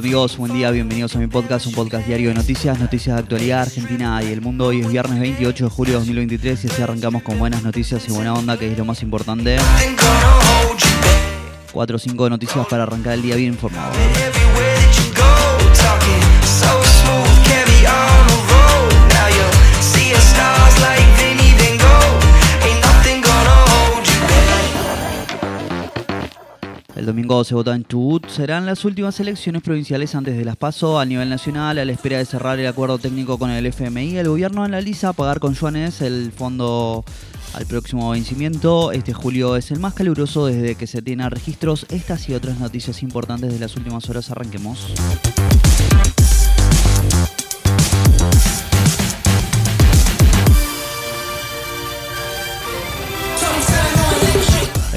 Amigos, buen día, bienvenidos a mi podcast, un podcast diario de noticias, noticias de actualidad argentina y el mundo. Hoy es viernes 28 de julio de 2023 y así arrancamos con buenas noticias y buena onda, que es lo más importante. 4 o 5 noticias para arrancar el día bien informado. El domingo se vota en Chubut. Serán las últimas elecciones provinciales antes de las PASO a nivel nacional. A la espera de cerrar el acuerdo técnico con el FMI, el gobierno analiza pagar con yuanes el fondo al próximo vencimiento. Este julio es el más caluroso desde que se tienen registros. Estas y otras noticias importantes de las últimas horas. Arranquemos.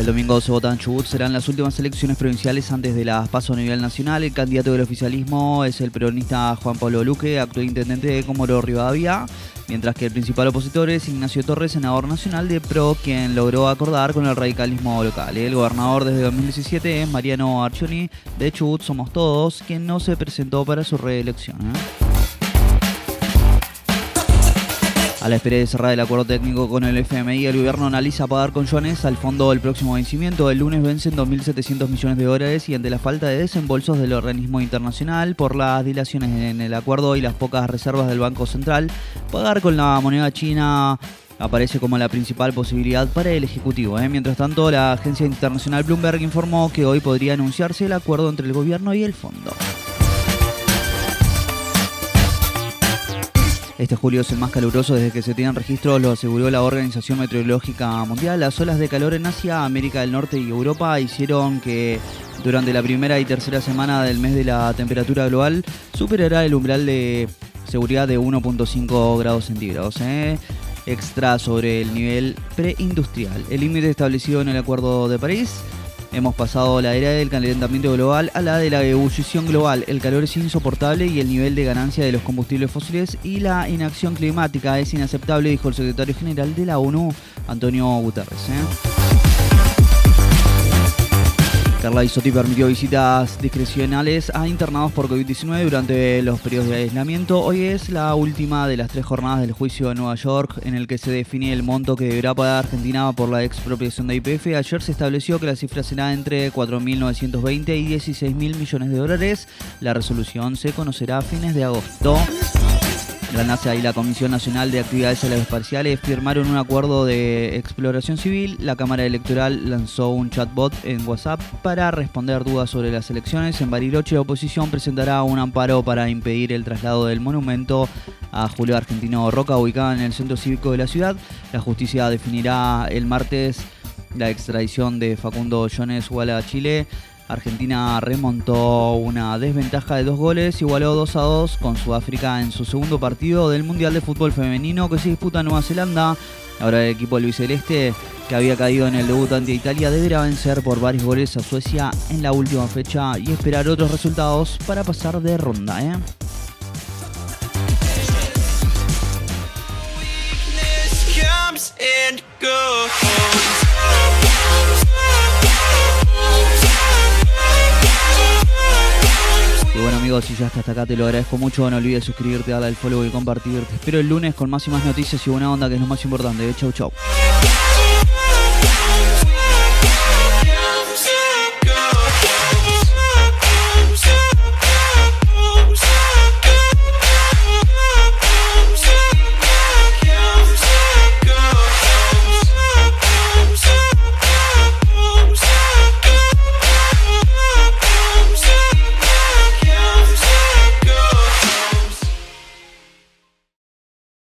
El domingo se vota en Chubut. Serán las últimas elecciones provinciales antes de las paso a nivel nacional. El candidato del oficialismo es el peronista Juan Pablo Luque, actual intendente de Comoro Rivadavia, mientras que el principal opositor es Ignacio Torres, senador nacional de PRO, quien logró acordar con el radicalismo local. El gobernador desde 2017 es Mariano Arcioni de Chubut Somos Todos, quien no se presentó para su reelección. ¿eh? A la espera de cerrar el acuerdo técnico con el FMI, el gobierno analiza pagar con yuanes al fondo del próximo vencimiento. El lunes vencen 2.700 millones de dólares y ante la falta de desembolsos del organismo internacional por las dilaciones en el acuerdo y las pocas reservas del Banco Central, pagar con la moneda china aparece como la principal posibilidad para el Ejecutivo. ¿eh? Mientras tanto, la agencia internacional Bloomberg informó que hoy podría anunciarse el acuerdo entre el gobierno y el fondo. Este julio es el más caluroso desde que se tienen registros, lo aseguró la Organización Meteorológica Mundial. Las olas de calor en Asia, América del Norte y Europa hicieron que durante la primera y tercera semana del mes de la temperatura global superará el umbral de seguridad de 1.5 grados centígrados. ¿eh? extra sobre el nivel preindustrial. El límite establecido en el Acuerdo de París Hemos pasado la era del calentamiento global a la de la ebullición global. El calor es insoportable y el nivel de ganancia de los combustibles fósiles y la inacción climática es inaceptable, dijo el secretario general de la ONU, Antonio Guterres. ¿eh? Carla Isotti permitió visitas discrecionales a internados por COVID-19 durante los periodos de aislamiento. Hoy es la última de las tres jornadas del juicio de Nueva York en el que se define el monto que deberá pagar Argentina por la expropiación de IPF. Ayer se estableció que la cifra será entre 4.920 y 16.000 millones de dólares. La resolución se conocerá a fines de agosto. La NASA y la Comisión Nacional de Actividades Aeroespaciales firmaron un acuerdo de exploración civil. La Cámara Electoral lanzó un chatbot en WhatsApp para responder dudas sobre las elecciones. En Bariloche, la oposición presentará un amparo para impedir el traslado del monumento a Julio Argentino Roca, ubicado en el centro cívico de la ciudad. La justicia definirá el martes la extradición de Facundo Jones a Chile. Argentina remontó una desventaja de dos goles, igualó 2 a 2 con Sudáfrica en su segundo partido del Mundial de Fútbol Femenino que se disputa en Nueva Zelanda. Ahora el equipo Celeste, que había caído en el debut ante Italia, deberá vencer por varios goles a Suecia en la última fecha y esperar otros resultados para pasar de ronda. ¿eh? Amigos, si ya hasta acá te lo agradezco mucho, no olvides suscribirte, darle al follow y compartir. Te espero el lunes con más y más noticias y buena onda que es lo más importante. Chau chau.